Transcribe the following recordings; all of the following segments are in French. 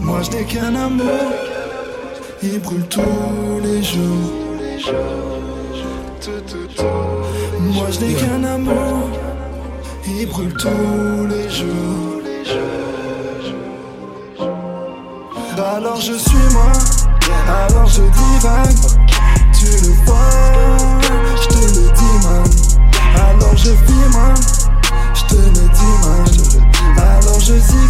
Moi je n'ai qu'un amour, il brûle tous les jours. Moi je n'ai qu'un amour, il brûle tous les jours. Alors je suis moi, alors je divague.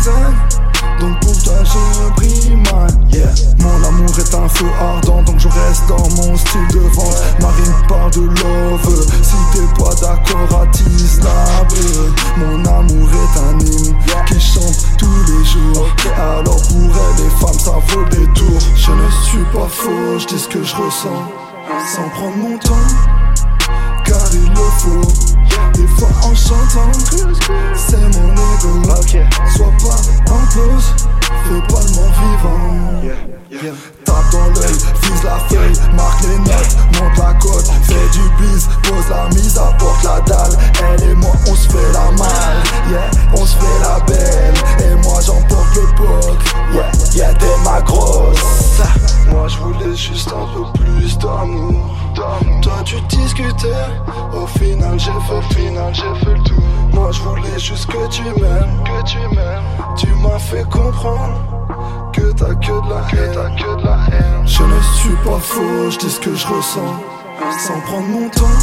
Donc pour toi je brille man Yeah. Mon amour est un feu ardent Donc je reste dans mon style de vente Marine parle de love. Si t'es pas d'accord attise la Mon amour est un hymne Qui chante tous les jours. Alors pour elle les femmes ça vaut des tours. Je ne suis pas faux Je dis ce que je ressens. Sans prendre mon temps Car il le faut. Des fois en chantant, Tape dans l'œil, vise la feuille, marque les notes, monte la côte, fais du bis, pose la mise, apporte la dalle. Elle et moi, on se fait la malle, yeah, on se fait la belle. Et moi, j'emporte le poc, yeah, yeah, t'es ma grosse. Moi, je voulais juste un peu plus d'amour. Toi, tu discutais, au final, j'ai fait final, j'ai fait le tout. Moi, je voulais juste que tu m'aimes, que tu m'aimes. Tu m'as fait comprendre t'as que de la haine, t'as que de la haine. Je ne suis pas faux, je dis ce que je ressens, sans prendre mon temps,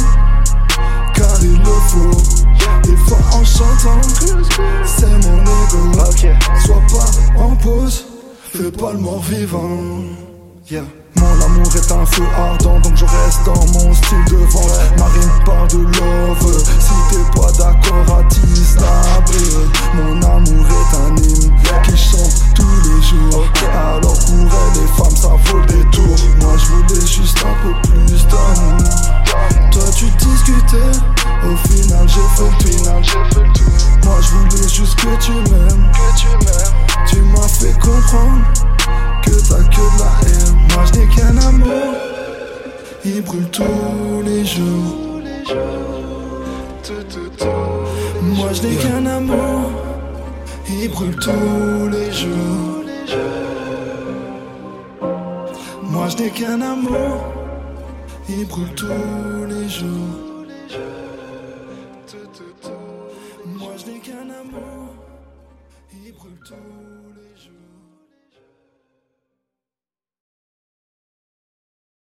car il le faut. Des fois en chantant, c'est mon ego. Sois pas en pause, fais pas le mort vivant. Yeah. Mon amour est un feu ardent donc je reste dans mon style de vente Marine tu m'aimes Que tu m'aimes Tu m'as fait comprendre que t'as que de la haine. Moi je n'ai qu'un amour, il brûle tous les jours. Moi je n'ai qu'un amour, il brûle tous les jours. Moi je n'ai qu'un amour, il brûle tous les jours. Moi je qu'un amour, il brûle tous les jours.